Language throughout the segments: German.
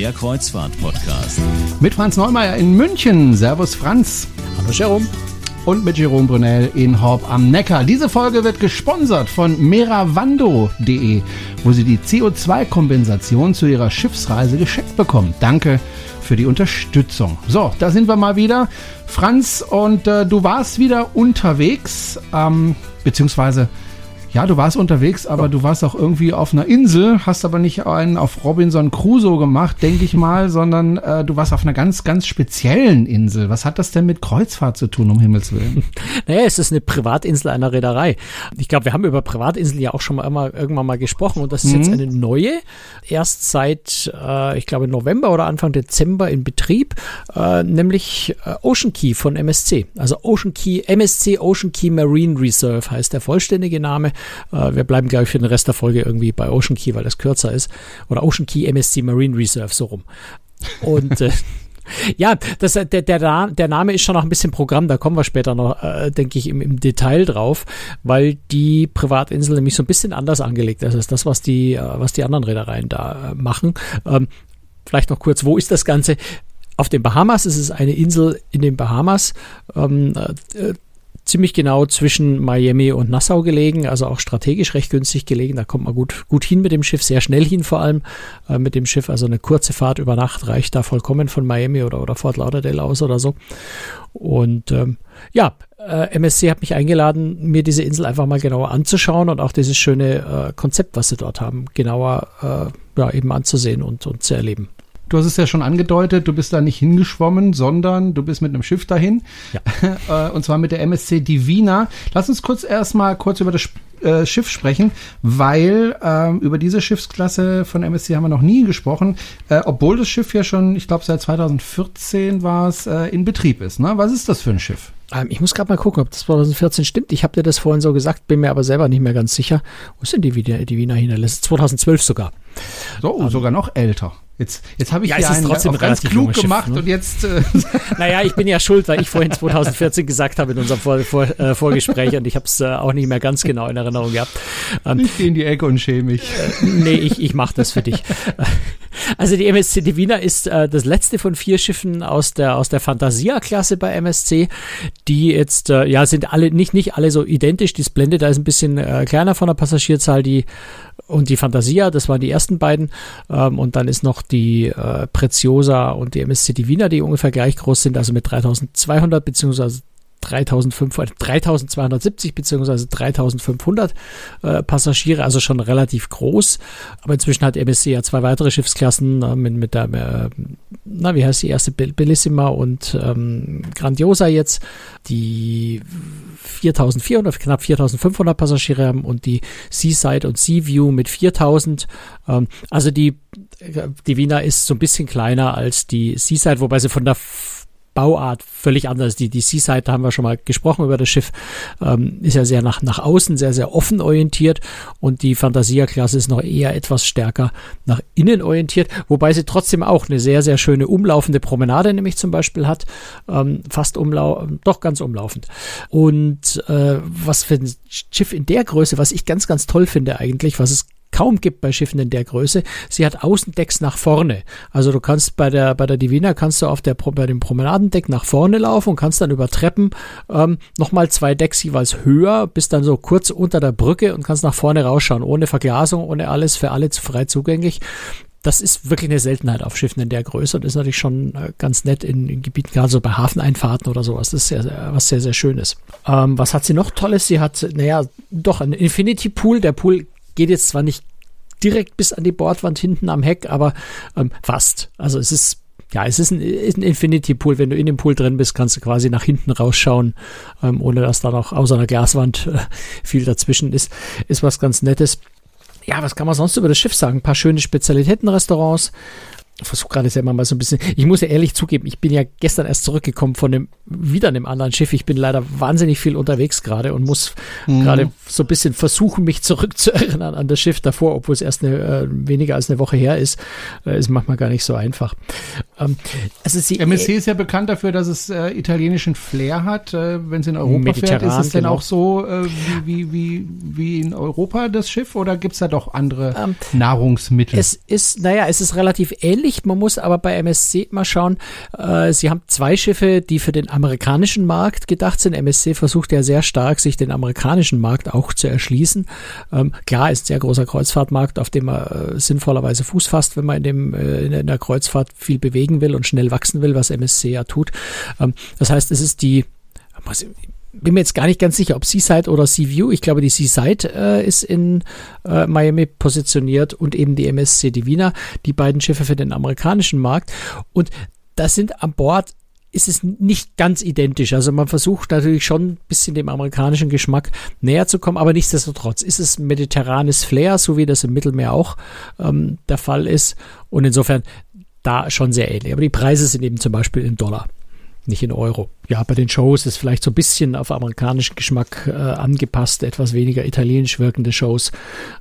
der Kreuzfahrt-Podcast. Mit Franz Neumeier in München. Servus Franz. Hallo Jerome. Und mit Jerome Brunel in Horb am Neckar. Diese Folge wird gesponsert von meravando.de, wo Sie die CO2-Kompensation zu Ihrer Schiffsreise geschenkt bekommen. Danke für die Unterstützung. So, da sind wir mal wieder. Franz, und äh, du warst wieder unterwegs, ähm, beziehungsweise ja, du warst unterwegs, aber du warst auch irgendwie auf einer Insel, hast aber nicht einen auf Robinson Crusoe gemacht, denke ich mal, sondern äh, du warst auf einer ganz, ganz speziellen Insel. Was hat das denn mit Kreuzfahrt zu tun, um Himmels Willen? Naja, es ist eine Privatinsel einer Reederei. Ich glaube, wir haben über Privatinseln ja auch schon mal immer, irgendwann mal gesprochen und das ist mhm. jetzt eine neue, erst seit, äh, ich glaube, November oder Anfang Dezember in Betrieb, äh, nämlich äh, Ocean Key von MSC. Also Ocean Key, MSC Ocean Key Marine Reserve heißt der vollständige Name. Äh, wir bleiben, glaube ich, für den Rest der Folge irgendwie bei Ocean Key, weil das kürzer ist. Oder Ocean Key MSC Marine Reserve, so rum. Und äh, ja, das, der, der, der Name ist schon noch ein bisschen Programm, da kommen wir später noch, äh, denke ich, im, im Detail drauf, weil die Privatinsel nämlich so ein bisschen anders angelegt ist als das, was die, äh, was die anderen Reedereien da äh, machen. Ähm, vielleicht noch kurz, wo ist das Ganze? Auf den Bahamas ist es eine Insel in den Bahamas. Ähm, äh, ziemlich genau zwischen Miami und Nassau gelegen, also auch strategisch recht günstig gelegen. Da kommt man gut, gut hin mit dem Schiff, sehr schnell hin vor allem äh, mit dem Schiff. Also eine kurze Fahrt über Nacht reicht da vollkommen von Miami oder, oder Fort Lauderdale aus oder so. Und ähm, ja, äh, MSC hat mich eingeladen, mir diese Insel einfach mal genauer anzuschauen und auch dieses schöne äh, Konzept, was sie dort haben, genauer äh, ja, eben anzusehen und, und zu erleben. Du hast es ja schon angedeutet, du bist da nicht hingeschwommen, sondern du bist mit einem Schiff dahin. Ja. Äh, und zwar mit der MSC Divina. Lass uns kurz erstmal kurz über das äh, Schiff sprechen, weil ähm, über diese Schiffsklasse von MSC haben wir noch nie gesprochen, äh, obwohl das Schiff ja schon, ich glaube seit 2014 war es, äh, in Betrieb ist. Ne? Was ist das für ein Schiff? Ähm, ich muss gerade mal gucken, ob das 2014 stimmt. Ich habe dir das vorhin so gesagt, bin mir aber selber nicht mehr ganz sicher. Wo ist denn die, die Wiener Hinterlässe? 2012 sogar. So, um, sogar noch älter. Jetzt, jetzt habe ich ja, hier einen trotzdem ganz klug gemacht Schiff, ne? und jetzt. Äh naja, ich bin ja schuld, weil ich vorhin 2014 gesagt habe in unserem Vor Vor äh, Vorgespräch und ich habe es äh, auch nicht mehr ganz genau in Erinnerung gehabt. Ähm, ich gehe in die Ecke und schäme mich. Äh, nee, ich, ich mache das für dich. Also die MSC Divina ist äh, das letzte von vier Schiffen aus der aus der Fantasia-Klasse bei MSC. Die jetzt äh, ja sind alle nicht nicht alle so identisch. Die Splendid da ist ein bisschen äh, kleiner von der Passagierzahl. Die und die Fantasia, das waren die ersten beiden. Ähm, und dann ist noch die äh, Preziosa und die MSC Divina, die ungefähr gleich groß sind, also mit 3200 beziehungsweise 3500, 3270 beziehungsweise 3500 äh, Passagiere, also schon relativ groß. Aber inzwischen hat MSC ja zwei weitere Schiffsklassen äh, mit, mit der, äh, na, wie heißt die erste, Bellissima und ähm, Grandiosa jetzt, die 4400, knapp 4500 Passagiere haben und die Seaside und Seaview mit 4000. Ähm, also die, die Wiener ist so ein bisschen kleiner als die Seaside, wobei sie von der Bauart völlig anders. Die, die Seaside, da haben wir schon mal gesprochen über das Schiff, ähm, ist ja sehr nach, nach außen, sehr, sehr offen orientiert und die Fantasia-Klasse ist noch eher etwas stärker nach innen orientiert, wobei sie trotzdem auch eine sehr, sehr schöne umlaufende Promenade nämlich zum Beispiel hat, ähm, fast umlaufend, doch ganz umlaufend. Und äh, was für ein Schiff in der Größe, was ich ganz, ganz toll finde eigentlich, was es kaum gibt bei Schiffen in der Größe. Sie hat Außendecks nach vorne. Also du kannst bei der, bei der Divina kannst du auf der, bei dem Promenadendeck nach vorne laufen und kannst dann über Treppen ähm, nochmal zwei Decks jeweils höher, bist dann so kurz unter der Brücke und kannst nach vorne rausschauen, ohne Verglasung, ohne alles, für alle frei zugänglich das ist wirklich eine Seltenheit auf Schiffen in der Größe und ist natürlich schon äh, ganz nett in, in Gebieten, gerade so bei Hafeneinfahrten oder sowas. Das ist sehr, sehr was sehr, sehr Schönes. Ähm, was hat sie noch Tolles? Sie hat, naja, doch ein Infinity Pool. Der Pool geht jetzt zwar nicht direkt bis an die Bordwand hinten am Heck, aber ähm, fast. Also es ist ja, es ist ein, ein Infinity Pool. Wenn du in dem Pool drin bist, kannst du quasi nach hinten rausschauen, ähm, ohne dass da noch außer einer Glaswand äh, viel dazwischen ist. Ist was ganz Nettes. Ja, was kann man sonst über das Schiff sagen? Ein paar schöne Spezialitätenrestaurants, versuche gerade selber mal so ein bisschen. Ich muss ja ehrlich zugeben, ich bin ja gestern erst zurückgekommen von dem wieder einem anderen Schiff. Ich bin leider wahnsinnig viel unterwegs gerade und muss mhm. gerade so ein bisschen versuchen, mich zurückzuerinnern an das Schiff davor, obwohl es erst eine, äh, weniger als eine Woche her ist. Äh, ist manchmal gar nicht so einfach. Ähm, also sie, MSC ist ja bekannt dafür, dass es äh, italienischen Flair hat. Äh, Wenn es in Europa fährt, ist es genau. denn auch so äh, wie, wie, wie, wie in Europa das Schiff oder gibt es da doch andere ähm, Nahrungsmittel? Es ist, naja, es ist relativ ähnlich. Man muss aber bei MSC mal schauen, äh, sie haben zwei Schiffe, die für den amerikanischen Markt gedacht sind. MSC versucht ja sehr stark, sich den amerikanischen Markt auch zu erschließen. Ähm, klar ist ein sehr großer Kreuzfahrtmarkt, auf dem man äh, sinnvollerweise Fuß fasst, wenn man in, dem, äh, in der Kreuzfahrt viel bewegt bewegen will und schnell wachsen will, was MSC ja tut. Ähm, das heißt, es ist die, bin mir jetzt gar nicht ganz sicher, ob Seaside oder Seaview. Ich glaube, die Seaside äh, ist in äh, Miami positioniert und eben die MSC Divina, die beiden Schiffe für den amerikanischen Markt. Und das sind an Bord ist es nicht ganz identisch. Also man versucht natürlich schon ein bisschen dem amerikanischen Geschmack näher zu kommen, aber nichtsdestotrotz ist es mediterranes Flair, so wie das im Mittelmeer auch ähm, der Fall ist. Und insofern da schon sehr ähnlich. Aber die Preise sind eben zum Beispiel in Dollar, nicht in Euro. Ja, bei den Shows ist vielleicht so ein bisschen auf amerikanischen Geschmack äh, angepasst, etwas weniger italienisch wirkende Shows.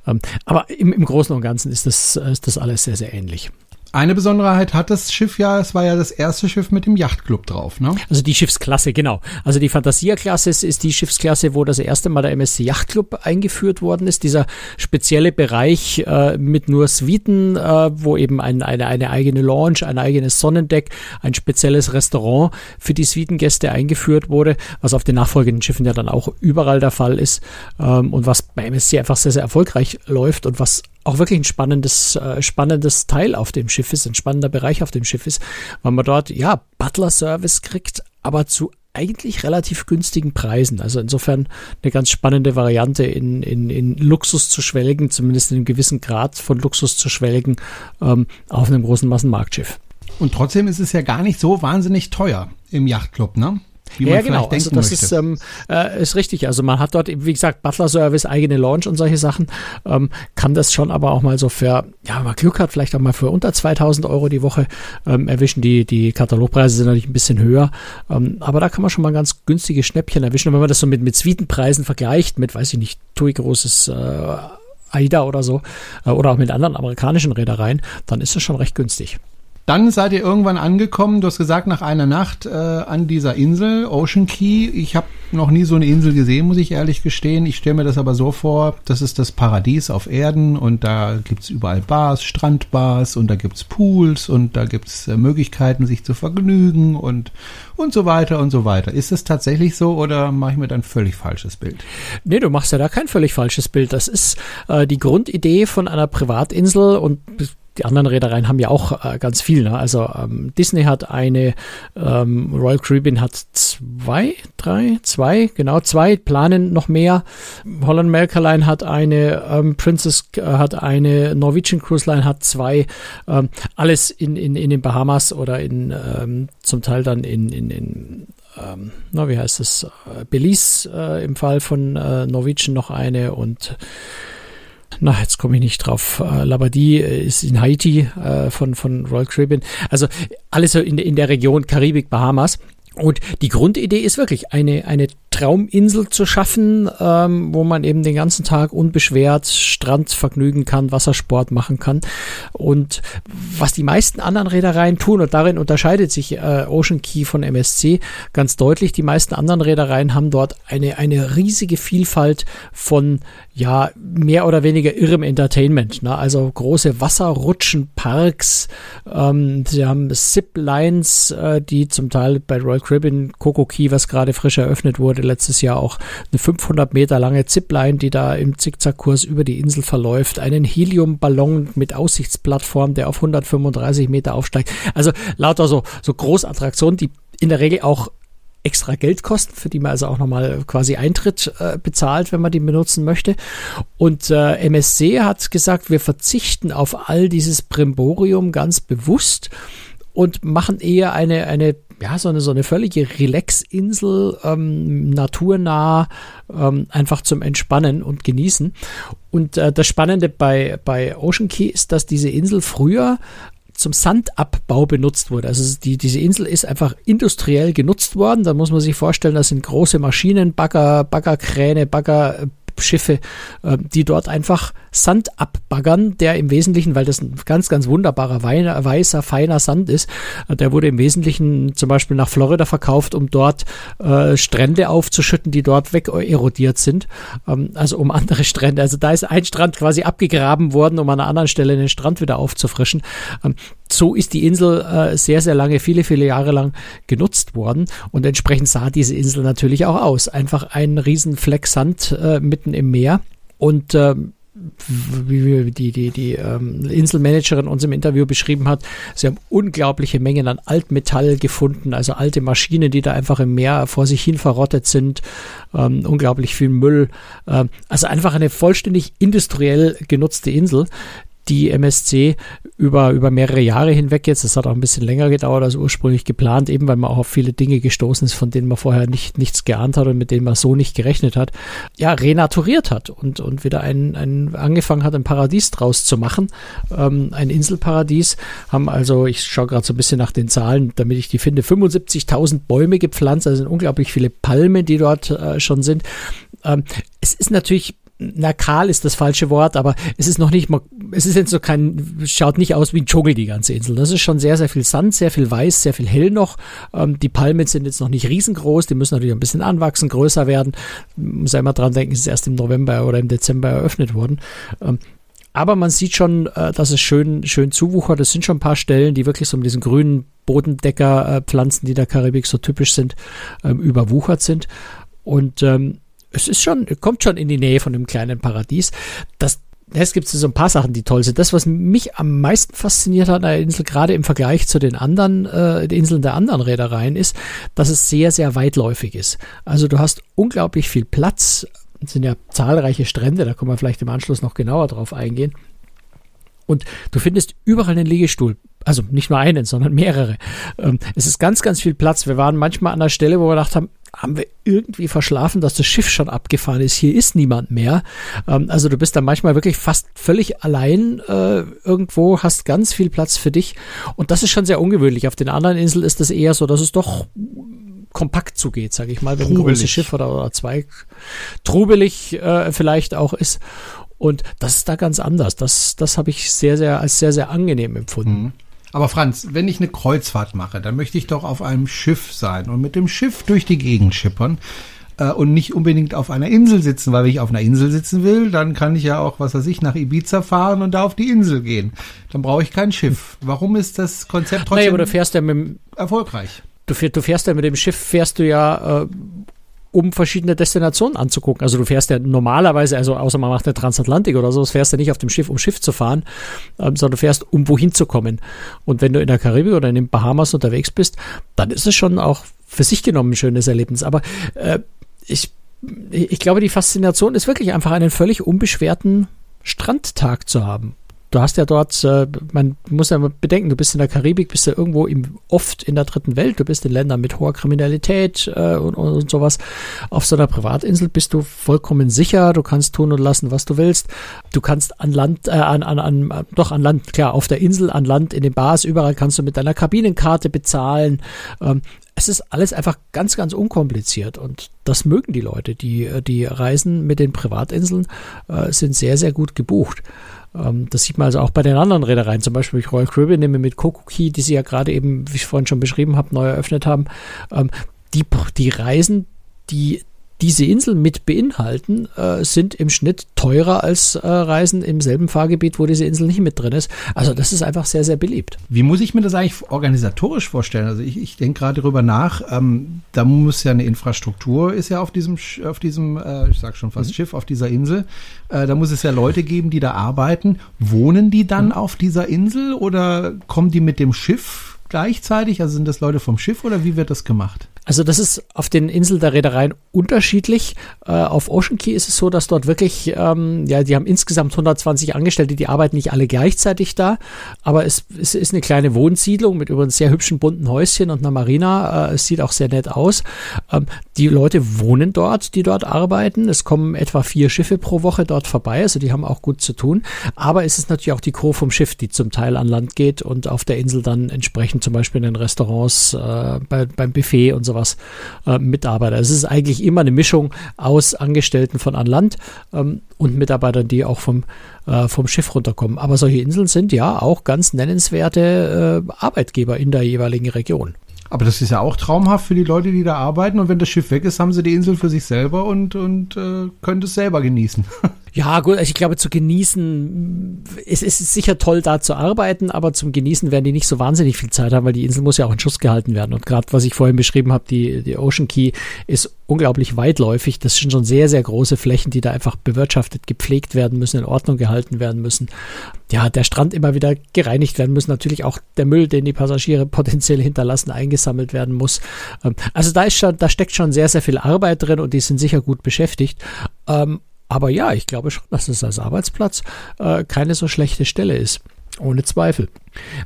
Ähm, aber im, im Großen und Ganzen ist das, ist das alles sehr, sehr ähnlich. Eine Besonderheit hat das Schiff ja, es war ja das erste Schiff mit dem Yachtclub drauf, ne? Also die Schiffsklasse, genau. Also die Fantasia-Klasse ist die Schiffsklasse, wo das erste Mal der MSC Yachtclub eingeführt worden ist. Dieser spezielle Bereich äh, mit nur Suiten, äh, wo eben ein, eine, eine eigene Lounge, ein eigenes Sonnendeck, ein spezielles Restaurant für die Suitengäste eingeführt wurde, was auf den nachfolgenden Schiffen ja dann auch überall der Fall ist ähm, und was bei MSC einfach sehr, sehr erfolgreich läuft und was auch wirklich ein spannendes, äh, spannendes Teil auf dem Schiff ist, ein spannender Bereich auf dem Schiff ist, weil man dort, ja, Butler-Service kriegt, aber zu eigentlich relativ günstigen Preisen. Also insofern eine ganz spannende Variante, in, in, in Luxus zu schwelgen, zumindest in einem gewissen Grad von Luxus zu schwelgen, ähm, auf einem großen Massenmarktschiff. Und trotzdem ist es ja gar nicht so wahnsinnig teuer im Yachtclub, ne? Wie man ja, genau. Also das ist, ähm, äh, ist richtig. Also man hat dort, wie gesagt, Butler-Service, eigene Launch und solche Sachen. Ähm, kann das schon aber auch mal so für, ja, wenn man Glück hat, vielleicht auch mal für unter 2000 Euro die Woche ähm, erwischen. Die, die Katalogpreise sind natürlich ein bisschen höher. Ähm, aber da kann man schon mal ganz günstige Schnäppchen erwischen. Und wenn man das so mit, mit Suitenpreisen vergleicht, mit, weiß ich nicht, TUI großes äh, AIDA oder so, äh, oder auch mit anderen amerikanischen Reedereien, dann ist es schon recht günstig. Dann seid ihr irgendwann angekommen, du hast gesagt, nach einer Nacht äh, an dieser Insel, Ocean Key. Ich habe noch nie so eine Insel gesehen, muss ich ehrlich gestehen. Ich stelle mir das aber so vor, das ist das Paradies auf Erden und da gibt's überall Bars, Strandbars und da gibt's Pools und da gibt's äh, Möglichkeiten, sich zu vergnügen und, und so weiter und so weiter. Ist das tatsächlich so oder mache ich mir dann völlig falsches Bild? Nee, du machst ja da kein völlig falsches Bild. Das ist äh, die Grundidee von einer Privatinsel und die anderen Reedereien haben ja auch äh, ganz viel. Ne? Also ähm, Disney hat eine, ähm, Royal Caribbean hat zwei, drei, zwei, genau zwei, planen noch mehr. Holland America Line hat eine, ähm, Princess äh, hat eine, Norwegian Cruise Line hat zwei. Ähm, alles in, in, in den Bahamas oder in ähm, zum Teil dann in, in, in ähm, na, wie heißt das? Äh, Belize äh, im Fall von äh, Norwegian noch eine und na, jetzt komme ich nicht drauf. Äh, Labadie äh, ist in Haiti äh, von, von Royal Caribbean. Also alles in, in der Region Karibik, Bahamas. Und die Grundidee ist wirklich eine, eine Trauminsel zu schaffen, ähm, wo man eben den ganzen Tag unbeschwert Strand vergnügen kann, Wassersport machen kann. Und was die meisten anderen Reedereien tun, und darin unterscheidet sich äh, Ocean Key von MSC ganz deutlich, die meisten anderen Reedereien haben dort eine, eine riesige Vielfalt von ja, mehr oder weniger irrem Entertainment. Ne? Also große Wasserrutschen, Parks, ähm, sie haben Zip-Lines, äh, die zum Teil bei Royal Caribbean, Coco Key, was gerade frisch eröffnet wurde, letztes Jahr auch eine 500 Meter lange Zipline, die da im Zickzackkurs über die Insel verläuft, einen Heliumballon mit Aussichtsplattform, der auf 135 Meter aufsteigt. Also lauter so, so Großattraktionen, die in der Regel auch extra Geld kosten, für die man also auch nochmal quasi Eintritt äh, bezahlt, wenn man die benutzen möchte. Und äh, MSC hat gesagt, wir verzichten auf all dieses Brimborium ganz bewusst und machen eher eine, eine ja, so eine, so eine völlige Relax-Insel, ähm, naturnah, ähm, einfach zum Entspannen und Genießen. Und äh, das Spannende bei, bei Ocean Key ist, dass diese Insel früher zum Sandabbau benutzt wurde. Also die, diese Insel ist einfach industriell genutzt worden. Da muss man sich vorstellen, das sind große Maschinen, Bagger, Baggerkräne, Bagger, Schiffe, äh, die dort einfach Sand abbaggern, der im Wesentlichen, weil das ein ganz, ganz wunderbarer weißer, feiner Sand ist, äh, der wurde im Wesentlichen zum Beispiel nach Florida verkauft, um dort äh, Strände aufzuschütten, die dort wegerodiert sind. Ähm, also um andere Strände. Also da ist ein Strand quasi abgegraben worden, um an einer anderen Stelle den Strand wieder aufzufrischen. Ähm, so ist die Insel äh, sehr, sehr lange, viele, viele Jahre lang genutzt worden und entsprechend sah diese Insel natürlich auch aus. Einfach ein riesen Fleck Sand äh, mitten im Meer und ähm, wie die, die, die ähm, Inselmanagerin uns im Interview beschrieben hat, sie haben unglaubliche Mengen an Altmetall gefunden, also alte Maschinen, die da einfach im Meer vor sich hin verrottet sind, ähm, unglaublich viel Müll. Ähm, also einfach eine vollständig industriell genutzte Insel, die MSC über, über mehrere Jahre hinweg jetzt, das hat auch ein bisschen länger gedauert als ursprünglich geplant, eben weil man auch auf viele Dinge gestoßen ist, von denen man vorher nicht, nichts geahnt hat und mit denen man so nicht gerechnet hat, ja, renaturiert hat und, und wieder ein, ein, angefangen hat, ein Paradies draus zu machen, ähm, ein Inselparadies, haben also, ich schaue gerade so ein bisschen nach den Zahlen, damit ich die finde, 75.000 Bäume gepflanzt, also sind unglaublich viele Palmen, die dort äh, schon sind. Ähm, es ist natürlich na, kahl ist das falsche Wort, aber es ist noch nicht mal, es ist jetzt so kein, schaut nicht aus wie ein Dschungel, die ganze Insel. Das ist schon sehr, sehr viel Sand, sehr viel weiß, sehr viel hell noch. Ähm, die Palmen sind jetzt noch nicht riesengroß, die müssen natürlich ein bisschen anwachsen, größer werden. Muss ja immer dran denken, es ist erst im November oder im Dezember eröffnet worden. Ähm, aber man sieht schon, äh, dass es schön, schön zuwuchert. Es sind schon ein paar Stellen, die wirklich so mit diesen grünen Bodendeckerpflanzen, äh, die der Karibik so typisch sind, ähm, überwuchert sind. Und ähm, es ist schon, kommt schon in die Nähe von einem kleinen Paradies. Das, es gibt so ein paar Sachen, die toll sind. Das, was mich am meisten fasziniert hat an der Insel, gerade im Vergleich zu den anderen äh, Inseln der anderen Reedereien, ist, dass es sehr, sehr weitläufig ist. Also du hast unglaublich viel Platz. Es sind ja zahlreiche Strände, da können wir vielleicht im Anschluss noch genauer drauf eingehen. Und du findest überall einen Liegestuhl. Also nicht nur einen, sondern mehrere. Ähm, es ist ganz, ganz viel Platz. Wir waren manchmal an der Stelle, wo wir gedacht haben, haben wir irgendwie verschlafen, dass das Schiff schon abgefahren ist. Hier ist niemand mehr. Ähm, also du bist dann manchmal wirklich fast völlig allein äh, irgendwo, hast ganz viel Platz für dich. Und das ist schon sehr ungewöhnlich. Auf den anderen Inseln ist das eher so, dass es doch kompakt zugeht, sage ich mal, wenn trubelig. ein großes Schiff oder, oder zwei trubelig äh, vielleicht auch ist. Und das ist da ganz anders. Das, das habe ich sehr, sehr als sehr, sehr angenehm empfunden. Mhm. Aber Franz, wenn ich eine Kreuzfahrt mache, dann möchte ich doch auf einem Schiff sein und mit dem Schiff durch die Gegend schippern äh, und nicht unbedingt auf einer Insel sitzen, weil wenn ich auf einer Insel sitzen will, dann kann ich ja auch, was weiß ich, nach Ibiza fahren und da auf die Insel gehen. Dann brauche ich kein Schiff. Warum ist das Konzept trotzdem naja, aber du fährst ja mit dem, erfolgreich? Du, fährst, du fährst ja mit dem Schiff, fährst du ja äh, um verschiedene Destinationen anzugucken. Also du fährst ja normalerweise, also außer man macht eine Transatlantik oder so, fährst du nicht auf dem Schiff, um Schiff zu fahren, ähm, sondern du fährst, um wohin zu kommen. Und wenn du in der Karibik oder in den Bahamas unterwegs bist, dann ist es schon auch für sich genommen ein schönes Erlebnis. Aber äh, ich, ich glaube, die Faszination ist wirklich einfach einen völlig unbeschwerten Strandtag zu haben du hast ja dort, äh, man muss ja bedenken, du bist in der Karibik, bist ja irgendwo im, oft in der dritten Welt, du bist in Ländern mit hoher Kriminalität äh, und, und sowas. Auf so einer Privatinsel bist du vollkommen sicher, du kannst tun und lassen, was du willst. Du kannst an Land, äh, an, an, an, doch an Land, klar, auf der Insel, an Land, in den Bars, überall kannst du mit deiner Kabinenkarte bezahlen. Ähm, es ist alles einfach ganz, ganz unkompliziert und das mögen die Leute. Die, die Reisen mit den Privatinseln äh, sind sehr, sehr gut gebucht. Ähm, das sieht man also auch bei den anderen Reedereien, zum Beispiel Royal Caribbean nehme mit Kokuki, die sie ja gerade eben, wie ich vorhin schon beschrieben habe, neu eröffnet haben. Ähm, die, die Reisen, die diese Insel mit beinhalten, äh, sind im Schnitt teurer als äh, Reisen im selben Fahrgebiet, wo diese Insel nicht mit drin ist. Also das ist einfach sehr, sehr beliebt. Wie muss ich mir das eigentlich organisatorisch vorstellen? Also ich, ich denke gerade darüber nach, ähm, da muss ja eine Infrastruktur, ist ja auf diesem, auf diesem, äh, ich sag schon fast mhm. Schiff, auf dieser Insel. Äh, da muss es ja Leute geben, die da arbeiten. Wohnen die dann mhm. auf dieser Insel oder kommen die mit dem Schiff gleichzeitig? Also sind das Leute vom Schiff oder wie wird das gemacht? Also das ist auf den Inseln der Reedereien unterschiedlich. Äh, auf Ocean Key ist es so, dass dort wirklich, ähm, ja, die haben insgesamt 120 Angestellte, die arbeiten nicht alle gleichzeitig da, aber es, es ist eine kleine Wohnsiedlung mit übrigens sehr hübschen bunten Häuschen und einer Marina. Äh, es sieht auch sehr nett aus. Ähm, die Leute wohnen dort, die dort arbeiten. Es kommen etwa vier Schiffe pro Woche dort vorbei, also die haben auch gut zu tun. Aber es ist natürlich auch die Crew vom Schiff, die zum Teil an Land geht und auf der Insel dann entsprechend zum Beispiel in den Restaurants, äh, bei, beim Buffet und sowas äh, mitarbeitet. Es ist eigentlich immer eine Mischung aus Angestellten von an Land ähm, und Mitarbeitern, die auch vom, äh, vom Schiff runterkommen. Aber solche Inseln sind ja auch ganz nennenswerte äh, Arbeitgeber in der jeweiligen Region. Aber das ist ja auch traumhaft für die Leute, die da arbeiten. Und wenn das Schiff weg ist, haben sie die Insel für sich selber und, und äh, können es selber genießen. Ja, gut, ich glaube, zu genießen, es ist sicher toll, da zu arbeiten, aber zum Genießen werden die nicht so wahnsinnig viel Zeit haben, weil die Insel muss ja auch in Schuss gehalten werden. Und gerade, was ich vorhin beschrieben habe, die, die Ocean Key ist unglaublich weitläufig. Das sind schon sehr, sehr große Flächen, die da einfach bewirtschaftet, gepflegt werden müssen, in Ordnung gehalten werden müssen. Ja, der Strand immer wieder gereinigt werden muss. Natürlich auch der Müll, den die Passagiere potenziell hinterlassen, eingesammelt werden muss. Ähm, also da ist schon, da steckt schon sehr, sehr viel Arbeit drin und die sind sicher gut beschäftigt. Aber ja, ich glaube schon, dass es als Arbeitsplatz äh, keine so schlechte Stelle ist. Ohne Zweifel.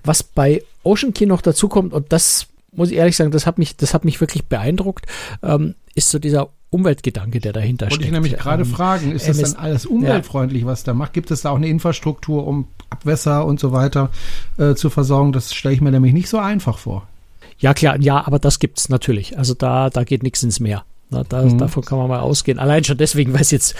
Was bei Ocean Key noch dazu kommt, und das muss ich ehrlich sagen, das hat mich, das hat mich wirklich beeindruckt, ähm, ist so dieser Umweltgedanke, der dahinter Wollte steckt. ich nämlich gerade ähm, fragen, ist das dann alles umweltfreundlich, ja. was da macht? Gibt es da auch eine Infrastruktur, um Abwässer und so weiter äh, zu versorgen? Das stelle ich mir nämlich nicht so einfach vor. Ja, klar, ja, aber das gibt's natürlich. Also da, da geht nichts ins Meer. Na, da, mhm. Davon kann man mal ausgehen. Allein schon deswegen, weil es jetzt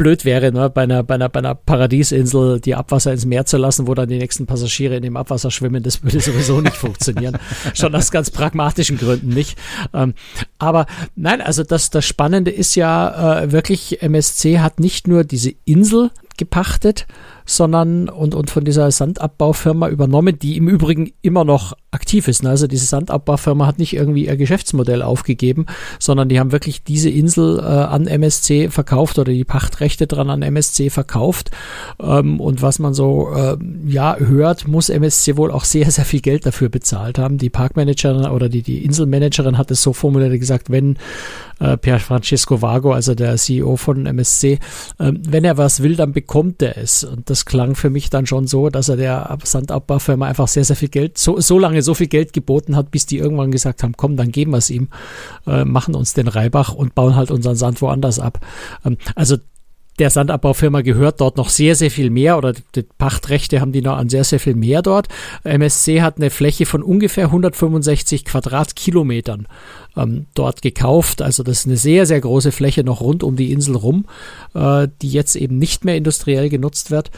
blöd wäre, ne, bei einer, bei einer, bei einer Paradiesinsel die Abwasser ins Meer zu lassen, wo dann die nächsten Passagiere in dem Abwasser schwimmen, das würde sowieso nicht funktionieren. Schon aus ganz pragmatischen Gründen nicht. Ähm, aber nein, also das, das Spannende ist ja äh, wirklich, MSC hat nicht nur diese Insel gepachtet, sondern und, und von dieser Sandabbaufirma übernommen, die im Übrigen immer noch aktiv ist. Also diese Sandabbaufirma hat nicht irgendwie ihr Geschäftsmodell aufgegeben, sondern die haben wirklich diese Insel äh, an MSC verkauft oder die Pachtrechte dran an MSC verkauft. Ähm, und was man so äh, ja hört, muss MSC wohl auch sehr, sehr viel Geld dafür bezahlt haben. Die Parkmanagerin oder die, die Inselmanagerin hat es so formuliert gesagt, wenn äh, Pier Francesco Vago, also der CEO von MSC, äh, wenn er was will, dann bekommt er es. Und das klang für mich dann schon so, dass er der Sandabbaufirma einfach sehr, sehr viel Geld, so, so lange so viel Geld geboten hat, bis die irgendwann gesagt haben, komm, dann geben wir es ihm, äh, machen uns den Reibach und bauen halt unseren Sand woanders ab. Ähm, also der Sandabbaufirma gehört dort noch sehr, sehr viel mehr oder die Pachtrechte haben die noch an sehr, sehr viel mehr dort. MSC hat eine Fläche von ungefähr 165 Quadratkilometern ähm, dort gekauft. Also das ist eine sehr, sehr große Fläche noch rund um die Insel rum, äh, die jetzt eben nicht mehr industriell genutzt wird.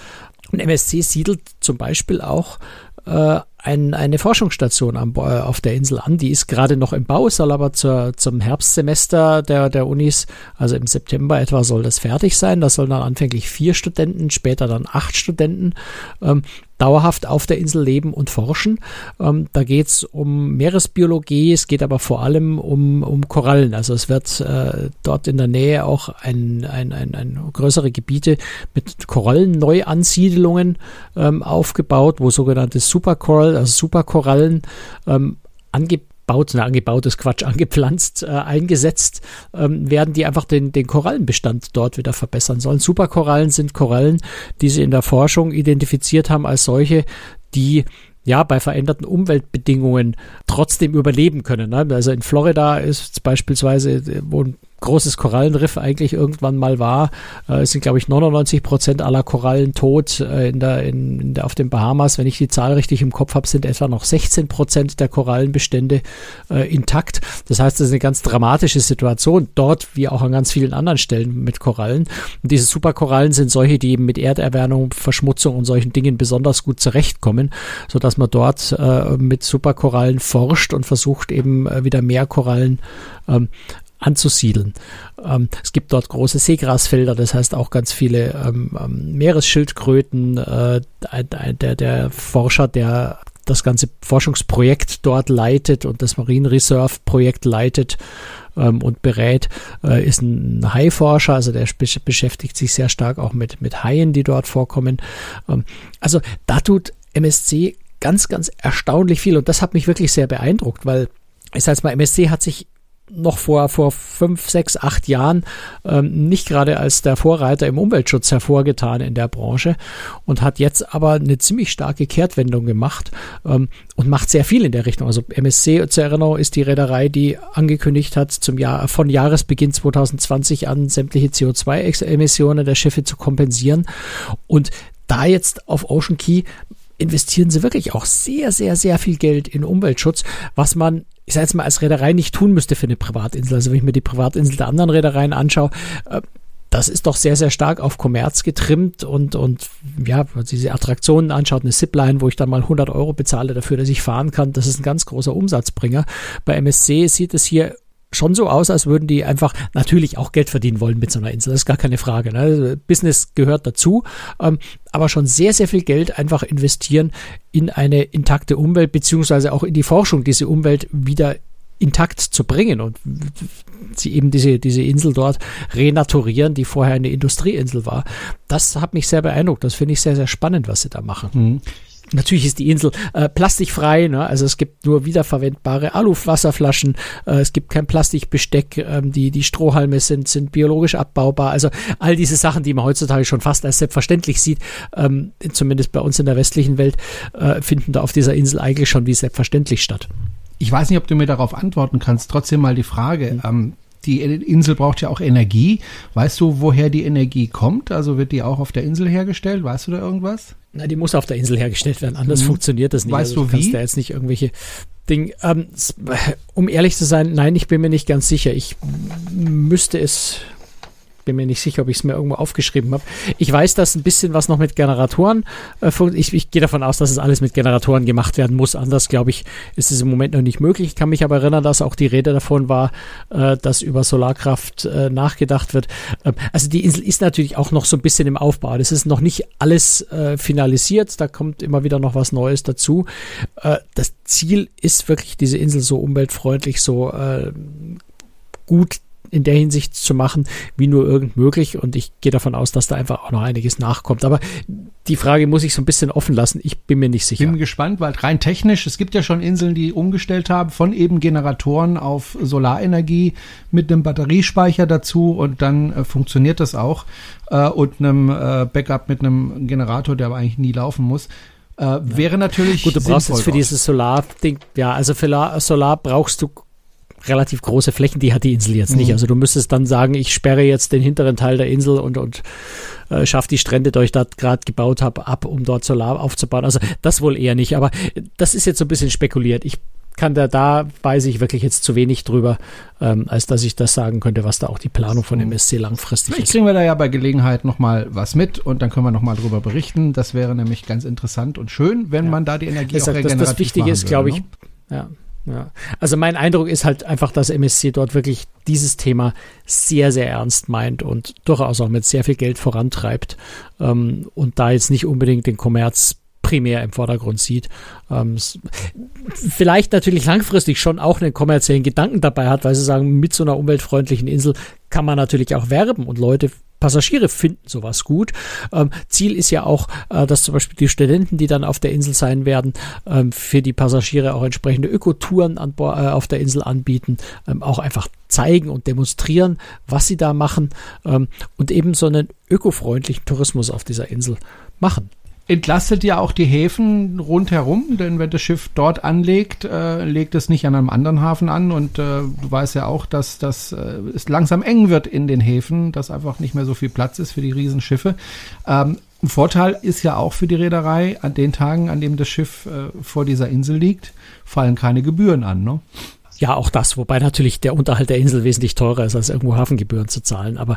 Und MSC siedelt zum Beispiel auch äh, ein, eine Forschungsstation am, äh, auf der Insel an. Die ist gerade noch im Bau, soll aber zur, zum Herbstsemester der, der Unis, also im September etwa, soll das fertig sein. Da sollen dann anfänglich vier Studenten, später dann acht Studenten ähm, dauerhaft auf der Insel leben und forschen. Ähm, da geht es um Meeresbiologie, es geht aber vor allem um, um Korallen. Also es wird äh, dort in der Nähe auch ein, ein, ein, ein größere Gebiete mit Korallenneuansiedelungen ähm, aufgebaut, wo sogenannte Supercoral, also Superkorallen ähm, angebaut angebaut, na, angebaut Quatsch, angepflanzt, äh, eingesetzt ähm, werden, die einfach den, den Korallenbestand dort wieder verbessern sollen. Superkorallen sind Korallen, die sie in der Forschung identifiziert haben als solche, die ja, bei veränderten Umweltbedingungen trotzdem überleben können. Ne? Also in Florida ist beispielsweise, wo ein großes Korallenriff eigentlich irgendwann mal war. Äh, es sind, glaube ich, 99 Prozent aller Korallen tot äh, in der, in, in der, auf den Bahamas. Wenn ich die Zahl richtig im Kopf habe, sind etwa noch 16 Prozent der Korallenbestände äh, intakt. Das heißt, das ist eine ganz dramatische Situation dort, wie auch an ganz vielen anderen Stellen mit Korallen. Und diese Superkorallen sind solche, die eben mit Erderwärmung, Verschmutzung und solchen Dingen besonders gut zurechtkommen, sodass man dort äh, mit Superkorallen forscht und versucht eben äh, wieder mehr Korallen ähm, anzusiedeln. Ähm, es gibt dort große Seegrasfelder, das heißt auch ganz viele ähm, ähm Meeresschildkröten. Äh, der, der Forscher, der das ganze Forschungsprojekt dort leitet und das Marine Reserve Projekt leitet ähm, und berät, äh, ist ein Haiforscher, also der beschäftigt sich sehr stark auch mit, mit Haien, die dort vorkommen. Ähm, also da tut MSC ganz, ganz erstaunlich viel und das hat mich wirklich sehr beeindruckt, weil ich sage mal, MSC hat sich noch vor, vor fünf, sechs, acht Jahren ähm, nicht gerade als der Vorreiter im Umweltschutz hervorgetan in der Branche und hat jetzt aber eine ziemlich starke Kehrtwendung gemacht ähm, und macht sehr viel in der Richtung. Also MSC Erinnerung ist die Reederei, die angekündigt hat, zum Jahr, von Jahresbeginn 2020 an sämtliche CO2-Emissionen der Schiffe zu kompensieren. Und da jetzt auf Ocean Key investieren sie wirklich auch sehr, sehr, sehr viel Geld in Umweltschutz, was man ich sage jetzt mal, als Reederei nicht tun müsste für eine Privatinsel. Also wenn ich mir die Privatinsel der anderen Reedereien anschaue, äh, das ist doch sehr, sehr stark auf Kommerz getrimmt und, und ja, wenn man diese Attraktionen anschaut, eine Zipline, wo ich dann mal 100 Euro bezahle dafür, dass ich fahren kann, das ist ein ganz großer Umsatzbringer. Bei MSC sieht es hier schon so aus, als würden die einfach natürlich auch Geld verdienen wollen mit so einer Insel. Das ist gar keine Frage. Ne? Also Business gehört dazu, ähm, aber schon sehr, sehr viel Geld einfach investieren in eine intakte Umwelt, beziehungsweise auch in die Forschung, diese Umwelt wieder intakt zu bringen und sie eben diese, diese Insel dort renaturieren, die vorher eine Industrieinsel war. Das hat mich sehr beeindruckt. Das finde ich sehr, sehr spannend, was sie da machen. Mhm. Natürlich ist die Insel äh, plastikfrei, ne? also es gibt nur wiederverwendbare Alufasserflaschen, äh, es gibt kein Plastikbesteck, ähm, die, die Strohhalme sind, sind biologisch abbaubar, also all diese Sachen, die man heutzutage schon fast als selbstverständlich sieht, ähm, zumindest bei uns in der westlichen Welt, äh, finden da auf dieser Insel eigentlich schon wie selbstverständlich statt. Ich weiß nicht, ob du mir darauf antworten kannst, trotzdem mal die Frage, ähm, die Insel braucht ja auch Energie. Weißt du, woher die Energie kommt? Also wird die auch auf der Insel hergestellt? Weißt du da irgendwas? Na, die muss auf der Insel hergestellt werden, anders mhm. funktioniert das nicht. Weißt also, du, wie? Da jetzt nicht irgendwelche Dinge. Ähm, um ehrlich zu sein, nein, ich bin mir nicht ganz sicher. Ich müsste es bin mir nicht sicher, ob ich es mir irgendwo aufgeschrieben habe. Ich weiß, dass ein bisschen was noch mit Generatoren äh, ich, ich gehe davon aus, dass es alles mit Generatoren gemacht werden muss. Anders, glaube ich, ist es im Moment noch nicht möglich. Ich kann mich aber erinnern, dass auch die Rede davon war, äh, dass über Solarkraft äh, nachgedacht wird. Ähm, also die Insel ist natürlich auch noch so ein bisschen im Aufbau. Das ist noch nicht alles äh, finalisiert. Da kommt immer wieder noch was Neues dazu. Äh, das Ziel ist wirklich, diese Insel so umweltfreundlich, so äh, gut in der Hinsicht zu machen, wie nur irgend möglich. Und ich gehe davon aus, dass da einfach auch noch einiges nachkommt. Aber die Frage muss ich so ein bisschen offen lassen. Ich bin mir nicht sicher. Bin gespannt, weil rein technisch, es gibt ja schon Inseln, die umgestellt haben von eben Generatoren auf Solarenergie mit einem Batteriespeicher dazu und dann äh, funktioniert das auch äh, und einem äh, Backup mit einem Generator, der aber eigentlich nie laufen muss. Äh. Wäre natürlich. Gut, du brauchst jetzt für dieses Solar-Ding, ja, also für Solar brauchst du relativ große Flächen, die hat die Insel jetzt nicht. Mhm. Also du müsstest dann sagen, ich sperre jetzt den hinteren Teil der Insel und, und äh, schaffe die Strände, die ich da gerade gebaut habe, ab, um dort Solar aufzubauen. Also das wohl eher nicht. Aber das ist jetzt so ein bisschen spekuliert. Ich kann da, da weiß ich wirklich jetzt zu wenig drüber, ähm, als dass ich das sagen könnte, was da auch die Planung von MSC langfristig Vielleicht ist. kriegen wir da ja bei Gelegenheit nochmal was mit und dann können wir nochmal drüber berichten. Das wäre nämlich ganz interessant und schön, wenn ja. man da die Energie das, auch regenerativ Das, das Wichtige ist, glaube ich, ne? ja, ja, also mein Eindruck ist halt einfach, dass MSC dort wirklich dieses Thema sehr, sehr ernst meint und durchaus auch mit sehr viel Geld vorantreibt ähm, und da jetzt nicht unbedingt den Kommerz primär im Vordergrund sieht. Ähm, vielleicht natürlich langfristig schon auch einen kommerziellen Gedanken dabei hat, weil sie sagen, mit so einer umweltfreundlichen Insel kann man natürlich auch werben und Leute Passagiere finden sowas gut. Ähm, Ziel ist ja auch, äh, dass zum Beispiel die Studenten, die dann auf der Insel sein werden, ähm, für die Passagiere auch entsprechende Ökotouren an, äh, auf der Insel anbieten, ähm, auch einfach zeigen und demonstrieren, was sie da machen ähm, und eben so einen ökofreundlichen Tourismus auf dieser Insel machen entlastet ja auch die Häfen rundherum, denn wenn das Schiff dort anlegt, äh, legt es nicht an einem anderen Hafen an und äh, du weißt ja auch, dass das äh, es langsam eng wird in den Häfen, dass einfach nicht mehr so viel Platz ist für die Riesenschiffe. Ähm, ein Vorteil ist ja auch für die Reederei, an den Tagen, an dem das Schiff äh, vor dieser Insel liegt, fallen keine Gebühren an. Ne? Ja, auch das, wobei natürlich der Unterhalt der Insel wesentlich teurer ist, als irgendwo Hafengebühren zu zahlen. Aber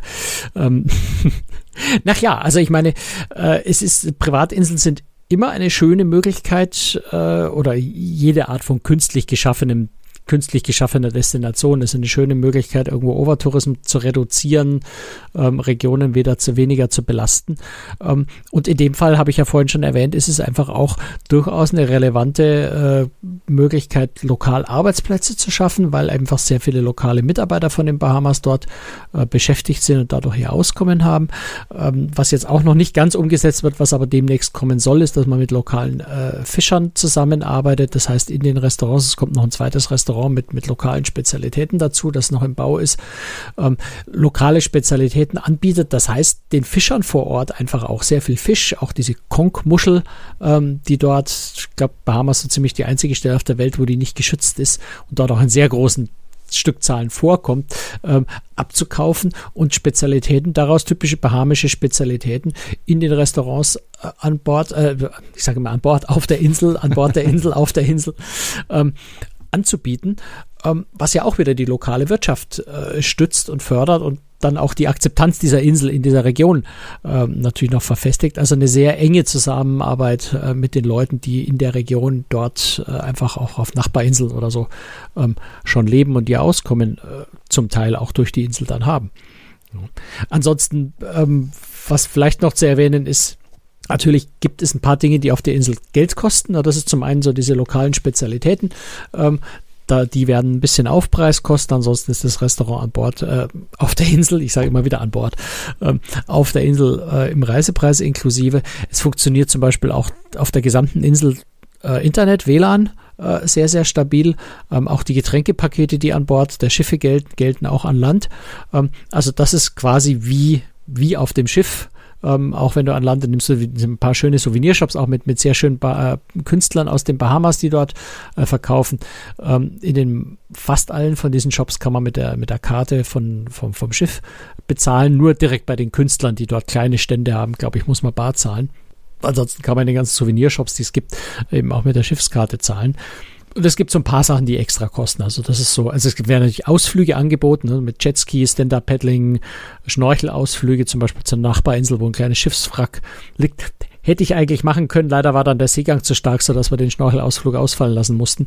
ähm, nach ja, also ich meine, äh, es ist Privatinseln sind immer eine schöne Möglichkeit äh, oder jede Art von künstlich geschaffenem künstlich geschaffene Destination. Das ist eine schöne Möglichkeit, irgendwo Overtourism zu reduzieren, ähm, Regionen wieder zu weniger zu belasten. Ähm, und in dem Fall habe ich ja vorhin schon erwähnt, ist es einfach auch durchaus eine relevante äh, Möglichkeit, lokal Arbeitsplätze zu schaffen, weil einfach sehr viele lokale Mitarbeiter von den Bahamas dort äh, beschäftigt sind und dadurch ihr Auskommen haben. Ähm, was jetzt auch noch nicht ganz umgesetzt wird, was aber demnächst kommen soll, ist, dass man mit lokalen äh, Fischern zusammenarbeitet. Das heißt, in den Restaurants, es kommt noch ein zweites Restaurant Restaurant mit, mit lokalen Spezialitäten dazu, das noch im Bau ist, ähm, lokale Spezialitäten anbietet. Das heißt, den Fischern vor Ort einfach auch sehr viel Fisch, auch diese Konkmuschel, ähm, die dort, ich glaube, Bahamas so ziemlich die einzige Stelle auf der Welt, wo die nicht geschützt ist und dort auch in sehr großen Stückzahlen vorkommt, ähm, abzukaufen und Spezialitäten daraus, typische bahamische Spezialitäten in den Restaurants äh, an Bord, äh, ich sage mal an Bord, auf der Insel, an Bord der Insel, auf der Insel ähm, anzubieten, ähm, was ja auch wieder die lokale Wirtschaft äh, stützt und fördert und dann auch die Akzeptanz dieser Insel in dieser Region äh, natürlich noch verfestigt. Also eine sehr enge Zusammenarbeit äh, mit den Leuten, die in der Region dort äh, einfach auch auf Nachbarinseln oder so ähm, schon leben und ihr Auskommen äh, zum Teil auch durch die Insel dann haben. Ansonsten, ähm, was vielleicht noch zu erwähnen ist, Natürlich gibt es ein paar Dinge, die auf der Insel Geld kosten. Das ist zum einen so diese lokalen Spezialitäten. Ähm, da, die werden ein bisschen Aufpreis kosten, ansonsten ist das Restaurant an Bord äh, auf der Insel, ich sage immer wieder an Bord, ähm, auf der Insel äh, im Reisepreis inklusive. Es funktioniert zum Beispiel auch auf der gesamten Insel äh, Internet, WLAN, äh, sehr, sehr stabil. Ähm, auch die Getränkepakete, die an Bord der Schiffe gelten, gelten auch an Land. Ähm, also das ist quasi wie, wie auf dem Schiff ähm, auch wenn du an Land nimmst, du ein paar schöne Souvenirshops, auch mit, mit sehr schönen ba äh, Künstlern aus den Bahamas, die dort äh, verkaufen. Ähm, in den fast allen von diesen Shops kann man mit der, mit der Karte von, vom, vom Schiff bezahlen. Nur direkt bei den Künstlern, die dort kleine Stände haben, glaube ich, muss man bar zahlen. Ansonsten kann man in den ganzen Souvenirshops, die es gibt, eben auch mit der Schiffskarte zahlen. Und es gibt so ein paar Sachen, die extra kosten. Also das ist so, also es werden natürlich Ausflüge angeboten, ne, mit Jetski, Stand-Up-Paddling, Schnorchelausflüge, zum Beispiel zur Nachbarinsel, wo ein kleines Schiffswrack liegt. Hätte ich eigentlich machen können. Leider war dann der Seegang zu stark, so dass wir den Schnorchelausflug ausfallen lassen mussten.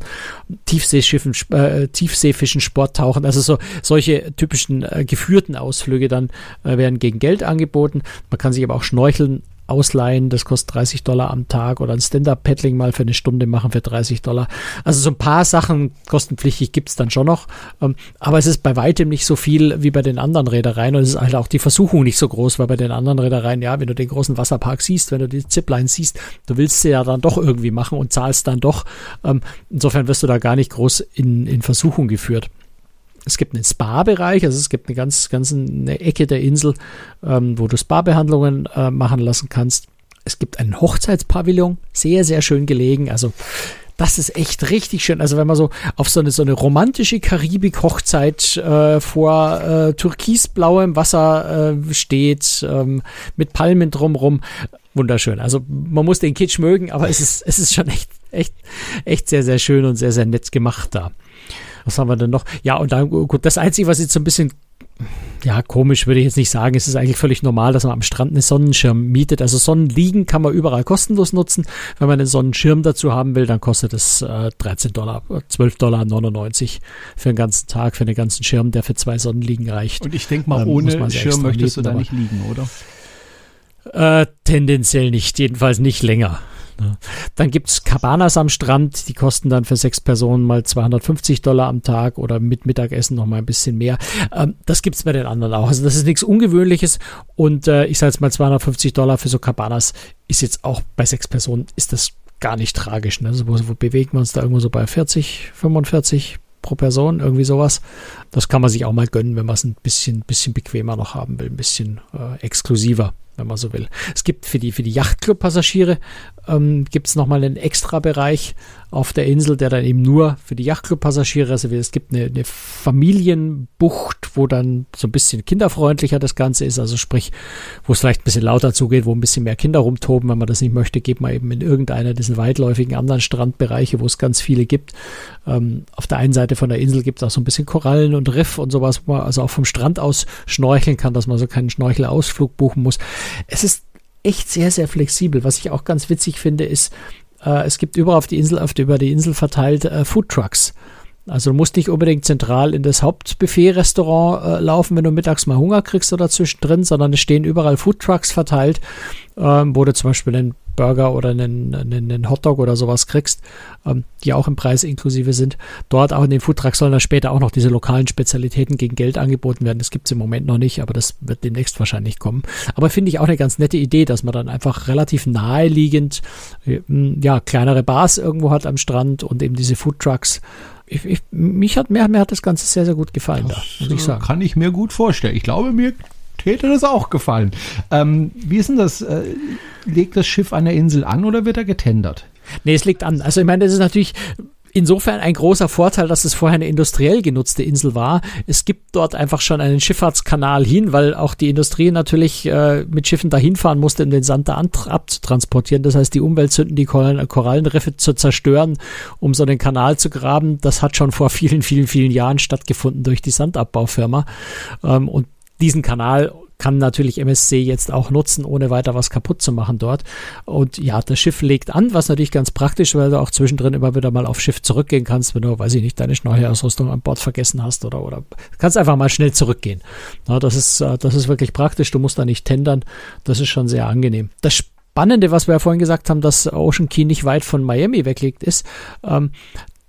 Tiefseeschiffen, äh, Tiefseefischen, Sporttauchen, also so solche typischen äh, geführten Ausflüge dann äh, werden gegen Geld angeboten. Man kann sich aber auch Schnorcheln ausleihen, das kostet 30 Dollar am Tag oder ein Stand-Up-Paddling mal für eine Stunde machen für 30 Dollar. Also so ein paar Sachen kostenpflichtig gibt's dann schon noch, ähm, aber es ist bei weitem nicht so viel wie bei den anderen Reedereien und es ist halt auch die Versuchung nicht so groß, weil bei den anderen Reedereien, ja, wenn du den großen Wasserpark siehst, wenn du die Zipline siehst, du willst sie ja dann doch irgendwie machen und zahlst dann doch. Ähm, insofern wirst du da gar nicht groß in, in Versuchung geführt. Es gibt einen Spa-Bereich, also es gibt eine ganz, ganz eine Ecke der Insel, ähm, wo du Spa-Behandlungen äh, machen lassen kannst. Es gibt einen Hochzeitspavillon, sehr, sehr schön gelegen. Also das ist echt richtig schön. Also wenn man so auf so eine so eine romantische Karibik-Hochzeit äh, vor äh, türkisblauem Wasser äh, steht, ähm, mit Palmen drumrum, wunderschön. Also man muss den Kitsch mögen, aber es ist es ist schon echt echt echt sehr sehr schön und sehr sehr nett gemacht da. Was haben wir denn noch? Ja, und dann, gut, das Einzige, was jetzt so ein bisschen ja, komisch würde ich jetzt nicht sagen. Es ist eigentlich völlig normal, dass man am Strand einen Sonnenschirm mietet. Also Sonnenliegen kann man überall kostenlos nutzen. Wenn man einen Sonnenschirm dazu haben will, dann kostet es äh, 13 Dollar, 12 Dollar 99 für den ganzen Tag, für den ganzen Schirm, der für zwei Sonnenliegen reicht. Und ich denke mal, ähm, ohne Schirm möchtest du da nicht liegen, oder? Äh, tendenziell nicht, jedenfalls nicht länger. Dann gibt es Cabanas am Strand, die kosten dann für sechs Personen mal 250 Dollar am Tag oder mit Mittagessen noch mal ein bisschen mehr. Ähm, das gibt es bei den anderen auch. Also das ist nichts Ungewöhnliches und äh, ich sage jetzt mal 250 Dollar für so Cabanas ist jetzt auch bei sechs Personen ist das gar nicht tragisch. Ne? Also wo, wo bewegen wir uns da irgendwo so bei 40, 45 pro Person, irgendwie sowas. Das kann man sich auch mal gönnen, wenn man es ein bisschen, bisschen bequemer noch haben will, ein bisschen äh, exklusiver wenn man so will. Es gibt für die, für die Yachtclub-Passagiere ähm, gibt es nochmal einen extra Bereich auf der Insel, der dann eben nur für die Yachtclub-Passagiere reserviert. Es gibt eine, eine Familienbucht, wo dann so ein bisschen kinderfreundlicher das Ganze ist, also sprich, wo es vielleicht ein bisschen lauter zugeht, wo ein bisschen mehr Kinder rumtoben. Wenn man das nicht möchte, geht man eben in irgendeiner dieser weitläufigen anderen Strandbereiche, wo es ganz viele gibt. Ähm, auf der einen Seite von der Insel gibt es auch so ein bisschen Korallen und Riff und sowas, wo man also auch vom Strand aus schnorcheln kann, dass man so keinen Schnorchelausflug buchen muss. Es ist echt sehr, sehr flexibel. Was ich auch ganz witzig finde, ist, äh, es gibt überall auf die Insel, auf die, über die Insel verteilt äh, Food Trucks. Also du musst nicht unbedingt zentral in das Hauptbuffet-Restaurant äh, laufen, wenn du mittags mal Hunger kriegst oder zwischendrin, sondern es stehen überall Food Trucks verteilt, ähm, wo du zum Beispiel einen Burger oder einen, einen, einen Hotdog oder sowas kriegst, ähm, die auch im Preis inklusive sind. Dort auch in den Foodtrucks sollen dann später auch noch diese lokalen Spezialitäten gegen Geld angeboten werden. Das gibt es im Moment noch nicht, aber das wird demnächst wahrscheinlich kommen. Aber finde ich auch eine ganz nette Idee, dass man dann einfach relativ naheliegend äh, ja, kleinere Bars irgendwo hat am Strand und eben diese Foodtrucks. Ich, ich, mich hat, mir, mir hat das Ganze sehr, sehr gut gefallen das, da, muss ich sagen. Kann ich mir gut vorstellen. Ich glaube, mir hätte das auch gefallen. Ähm, wie ist denn das? Äh, legt das Schiff an der Insel an oder wird er getendert? Nee, es liegt an. Also ich meine, das ist natürlich insofern ein großer Vorteil, dass es vorher eine industriell genutzte Insel war. Es gibt dort einfach schon einen Schifffahrtskanal hin, weil auch die Industrie natürlich äh, mit Schiffen dahin fahren musste, um den Sand da abzutransportieren. Das heißt, die Umweltzünden, die Korallenriffe zu zerstören, um so einen Kanal zu graben, das hat schon vor vielen, vielen, vielen Jahren stattgefunden durch die Sandabbaufirma. Ähm, und diesen Kanal kann natürlich MSC jetzt auch nutzen, ohne weiter was kaputt zu machen dort. Und ja, das Schiff legt an, was natürlich ganz praktisch, weil du auch zwischendrin immer wieder mal auf Schiff zurückgehen kannst, wenn du, weiß ich nicht, deine Schnorchelausrüstung an Bord vergessen hast oder, oder kannst einfach mal schnell zurückgehen. Ja, das ist, äh, das ist wirklich praktisch. Du musst da nicht tendern. Das ist schon sehr angenehm. Das Spannende, was wir ja vorhin gesagt haben, dass Ocean Key nicht weit von Miami wegliegt, ist, ähm,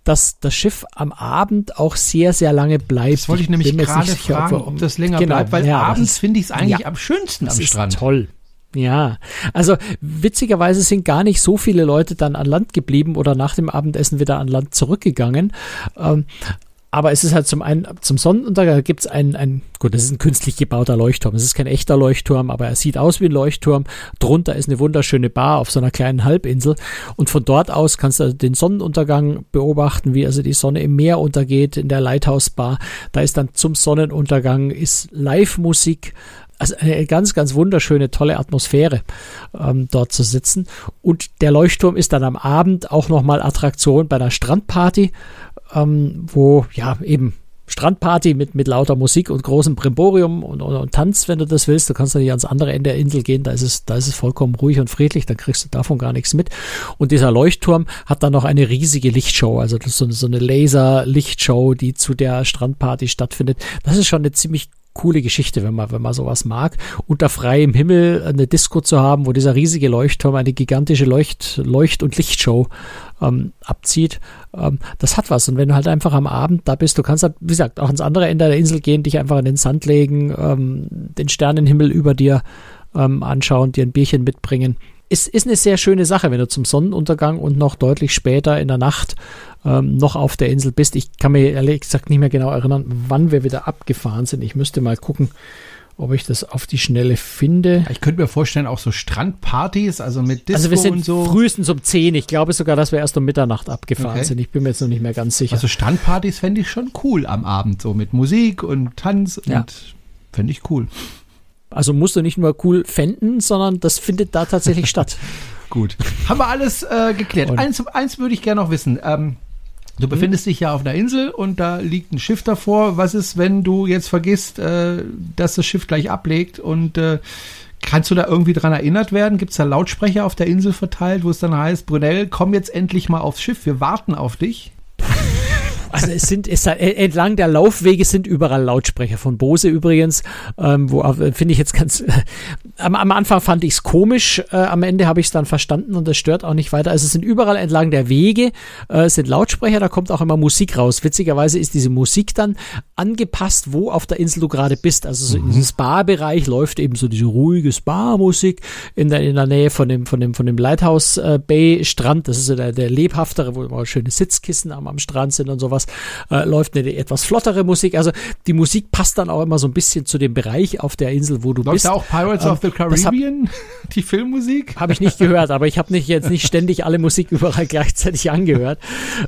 dass das Schiff am Abend auch sehr, sehr lange bleibt. Das wollte ich nämlich gerade fragen, ob, ob, das länger genau, bleibt, weil ja, abends finde ich es eigentlich ja, am schönsten am Strand. toll. Ja, also witzigerweise sind gar nicht so viele Leute dann an Land geblieben oder nach dem Abendessen wieder an Land zurückgegangen. Ähm, aber es ist halt zum einen, zum Sonnenuntergang gibt es ein, ein, gut, das ist ein künstlich gebauter Leuchtturm. Es ist kein echter Leuchtturm, aber er sieht aus wie ein Leuchtturm. Drunter ist eine wunderschöne Bar auf so einer kleinen Halbinsel. Und von dort aus kannst du den Sonnenuntergang beobachten, wie also die Sonne im Meer untergeht in der Lighthouse Bar. Da ist dann zum Sonnenuntergang ist Live-Musik. Also eine ganz, ganz wunderschöne, tolle Atmosphäre, ähm, dort zu sitzen. Und der Leuchtturm ist dann am Abend auch nochmal Attraktion bei einer Strandparty ähm, wo ja eben Strandparty mit, mit lauter Musik und großem Brimborium und, und, und, Tanz, wenn du das willst. Du kannst nicht ans andere Ende der Insel gehen, da ist es, da ist es vollkommen ruhig und friedlich, dann kriegst du davon gar nichts mit. Und dieser Leuchtturm hat dann noch eine riesige Lichtshow, also so, so eine Laser-Lichtshow, die zu der Strandparty stattfindet. Das ist schon eine ziemlich coole Geschichte, wenn man, wenn man sowas mag. Unter freiem Himmel eine Disco zu haben, wo dieser riesige Leuchtturm eine gigantische Leucht, Leucht- und Lichtshow ähm, abzieht, ähm, das hat was. Und wenn du halt einfach am Abend da bist, du kannst halt, wie gesagt, auch ans andere Ende der Insel gehen, dich einfach in den Sand legen, ähm, den Sternenhimmel über dir ähm, anschauen, dir ein Bierchen mitbringen ist, ist eine sehr schöne Sache, wenn du zum Sonnenuntergang und noch deutlich später in der Nacht ähm, noch auf der Insel bist. Ich kann mir ehrlich gesagt nicht mehr genau erinnern, wann wir wieder abgefahren sind. Ich müsste mal gucken, ob ich das auf die Schnelle finde. Ich könnte mir vorstellen, auch so Strandpartys, also mit Disco Also wir sind so. frühestens um 10. Ich glaube sogar, dass wir erst um Mitternacht abgefahren okay. sind. Ich bin mir jetzt noch nicht mehr ganz sicher. Also Strandpartys fände ich schon cool am Abend, so mit Musik und Tanz und ja. fände ich cool. Also musst du nicht nur cool fänden, sondern das findet da tatsächlich statt. Gut. Haben wir alles äh, geklärt. eins, eins würde ich gerne noch wissen. Ähm, du mhm. befindest dich ja auf einer Insel und da liegt ein Schiff davor. Was ist, wenn du jetzt vergisst, äh, dass das Schiff gleich ablegt und äh, Kannst du da irgendwie dran erinnert werden? Gibt es da Lautsprecher auf der Insel verteilt, wo es dann heißt, Brunel, komm jetzt endlich mal aufs Schiff, wir warten auf dich? Also es sind es, entlang der Laufwege sind überall Lautsprecher von Bose übrigens, ähm, wo äh, finde ich jetzt ganz. Äh, am, am, Anfang fand ich es komisch, äh, am Ende habe ich es dann verstanden und das stört auch nicht weiter. Also es sind überall entlang der Wege äh, sind Lautsprecher, da kommt auch immer Musik raus. Witzigerweise ist diese Musik dann angepasst, wo auf der Insel du gerade bist. Also so mhm. im Spa-Bereich läuft eben so diese ruhige Spa-Musik in der, in der Nähe von dem von dem von dem Lighthouse äh, Bay Strand. Das ist so der, der lebhaftere, wo immer schöne Sitzkissen am, am Strand sind und sowas sowas, äh, läuft eine etwas flottere Musik. Also die Musik passt dann auch immer so ein bisschen zu dem Bereich auf der Insel, wo du läuft bist. Läuft da auch Pirates ähm, of the Caribbean, hab, die Filmmusik? Habe ich nicht gehört, aber ich habe nicht jetzt nicht ständig alle Musik überall gleichzeitig angehört.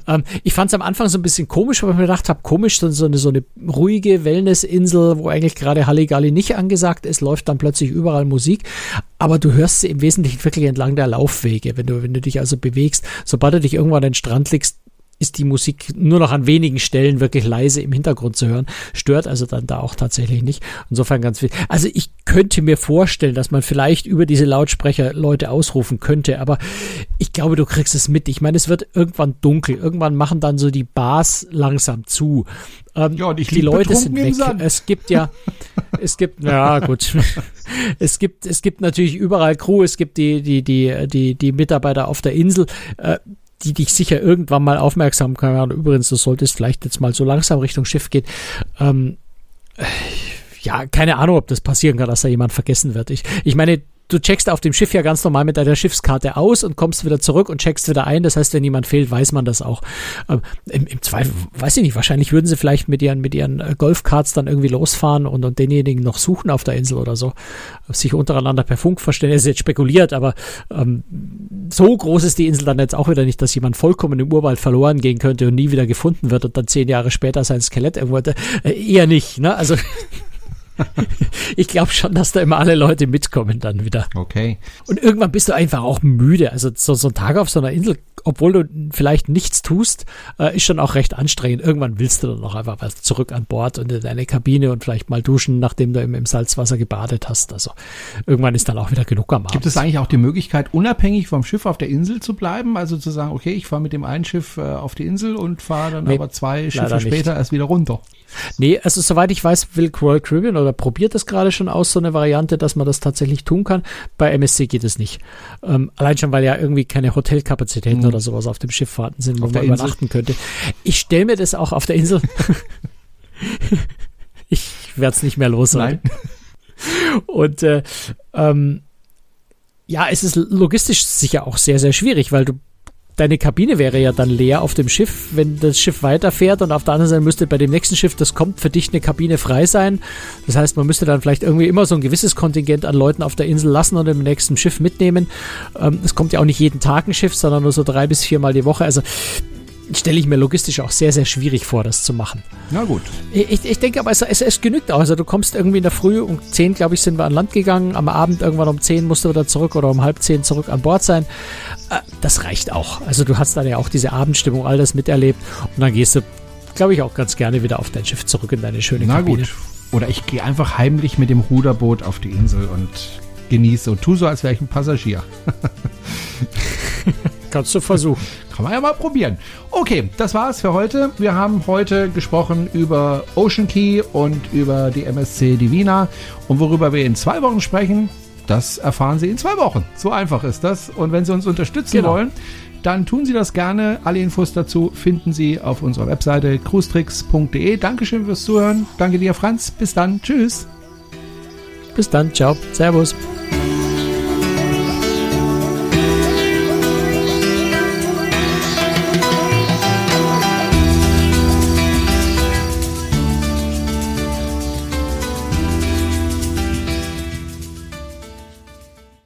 Ähm, ich fand es am Anfang so ein bisschen komisch, weil ich mir gedacht habe, komisch, so, so, eine, so eine ruhige Wellnessinsel, wo eigentlich gerade Halligalli nicht angesagt ist, läuft dann plötzlich überall Musik. Aber du hörst sie im Wesentlichen wirklich entlang der Laufwege, wenn du, wenn du dich also bewegst. Sobald du dich irgendwo an den Strand legst, ist die Musik nur noch an wenigen Stellen wirklich leise im Hintergrund zu hören. Stört also dann da auch tatsächlich nicht. Insofern ganz viel. Also ich könnte mir vorstellen, dass man vielleicht über diese Lautsprecher Leute ausrufen könnte, aber ich glaube, du kriegst es mit. Ich meine, es wird irgendwann dunkel. Irgendwann machen dann so die Bars langsam zu. Ähm, ja, und ich die Leute sind weg. Es gibt ja, es gibt, ja gut, es gibt, es gibt natürlich überall Crew. Es gibt die, die, die, die, die Mitarbeiter auf der Insel. Äh, die dich sicher irgendwann mal aufmerksam können. Übrigens, du solltest vielleicht jetzt mal so langsam Richtung Schiff gehen. Ähm, ja, keine Ahnung, ob das passieren kann, dass da jemand vergessen wird. Ich, ich meine, du checkst auf dem Schiff ja ganz normal mit deiner Schiffskarte aus und kommst wieder zurück und checkst wieder ein. Das heißt, wenn jemand fehlt, weiß man das auch. Ähm, im, im, Zweifel, weiß ich nicht, wahrscheinlich würden sie vielleicht mit ihren, mit ihren äh, Golfkarts dann irgendwie losfahren und, und denjenigen noch suchen auf der Insel oder so. Sich untereinander per Funk verstehen. Das ist jetzt spekuliert, aber ähm, so groß ist die Insel dann jetzt auch wieder nicht, dass jemand vollkommen im Urwald verloren gehen könnte und nie wieder gefunden wird und dann zehn Jahre später sein Skelett irgendwo. Äh, eher nicht, ne? Also ich glaube schon, dass da immer alle Leute mitkommen dann wieder. Okay. Und irgendwann bist du einfach auch müde. Also so, so ein Tag auf so einer Insel, obwohl du vielleicht nichts tust, äh, ist schon auch recht anstrengend. Irgendwann willst du dann noch einfach was zurück an Bord und in deine Kabine und vielleicht mal duschen, nachdem du im, im Salzwasser gebadet hast. Also irgendwann ist dann auch wieder genug am Abend. Gibt es eigentlich auch die Möglichkeit, unabhängig vom Schiff auf der Insel zu bleiben? Also zu sagen, okay, ich fahre mit dem einen Schiff äh, auf die Insel und fahre dann nee, aber zwei Schiffe später erst wieder runter. Nee, also soweit ich weiß, will Royal Caribbean oder probiert das gerade schon aus, so eine Variante, dass man das tatsächlich tun kann. Bei MSC geht es nicht. Ähm, allein schon, weil ja irgendwie keine Hotelkapazitäten mhm. oder sowas auf dem Schiff vorhanden sind, wo man übernachten könnte. Ich stelle mir das auch auf der Insel. ich werde es nicht mehr los. Nein. Und äh, ähm, ja, es ist logistisch sicher auch sehr, sehr schwierig, weil du deine Kabine wäre ja dann leer auf dem Schiff, wenn das Schiff weiterfährt und auf der anderen Seite müsste bei dem nächsten Schiff, das kommt, für dich eine Kabine frei sein. Das heißt, man müsste dann vielleicht irgendwie immer so ein gewisses Kontingent an Leuten auf der Insel lassen und im nächsten Schiff mitnehmen. Ähm, es kommt ja auch nicht jeden Tag ein Schiff, sondern nur so drei bis viermal die Woche. Also stelle ich mir logistisch auch sehr, sehr schwierig vor, das zu machen. Na gut. Ich, ich denke aber, es, es, es genügt auch. Also du kommst irgendwie in der Früh um 10, glaube ich, sind wir an Land gegangen. Am Abend irgendwann um 10 musst du wieder zurück oder um halb 10 zurück an Bord sein. Äh, das reicht auch. Also du hast dann ja auch diese Abendstimmung, all das miterlebt und dann gehst du, glaube ich, auch ganz gerne wieder auf dein Schiff zurück in deine schöne Na Kabine. gut. Oder ich gehe einfach heimlich mit dem Ruderboot auf die Insel und genieße und tu so, als wäre ich ein Passagier. Kannst du versuchen. Kann man ja mal probieren. Okay, das war's für heute. Wir haben heute gesprochen über Ocean Key und über die MSC Divina. Und worüber wir in zwei Wochen sprechen, das erfahren Sie in zwei Wochen. So einfach ist das. Und wenn Sie uns unterstützen genau. wollen, dann tun Sie das gerne. Alle Infos dazu finden Sie auf unserer Webseite cruestricks.de. Dankeschön fürs Zuhören. Danke dir, Franz. Bis dann. Tschüss. Bis dann. Ciao. Servus.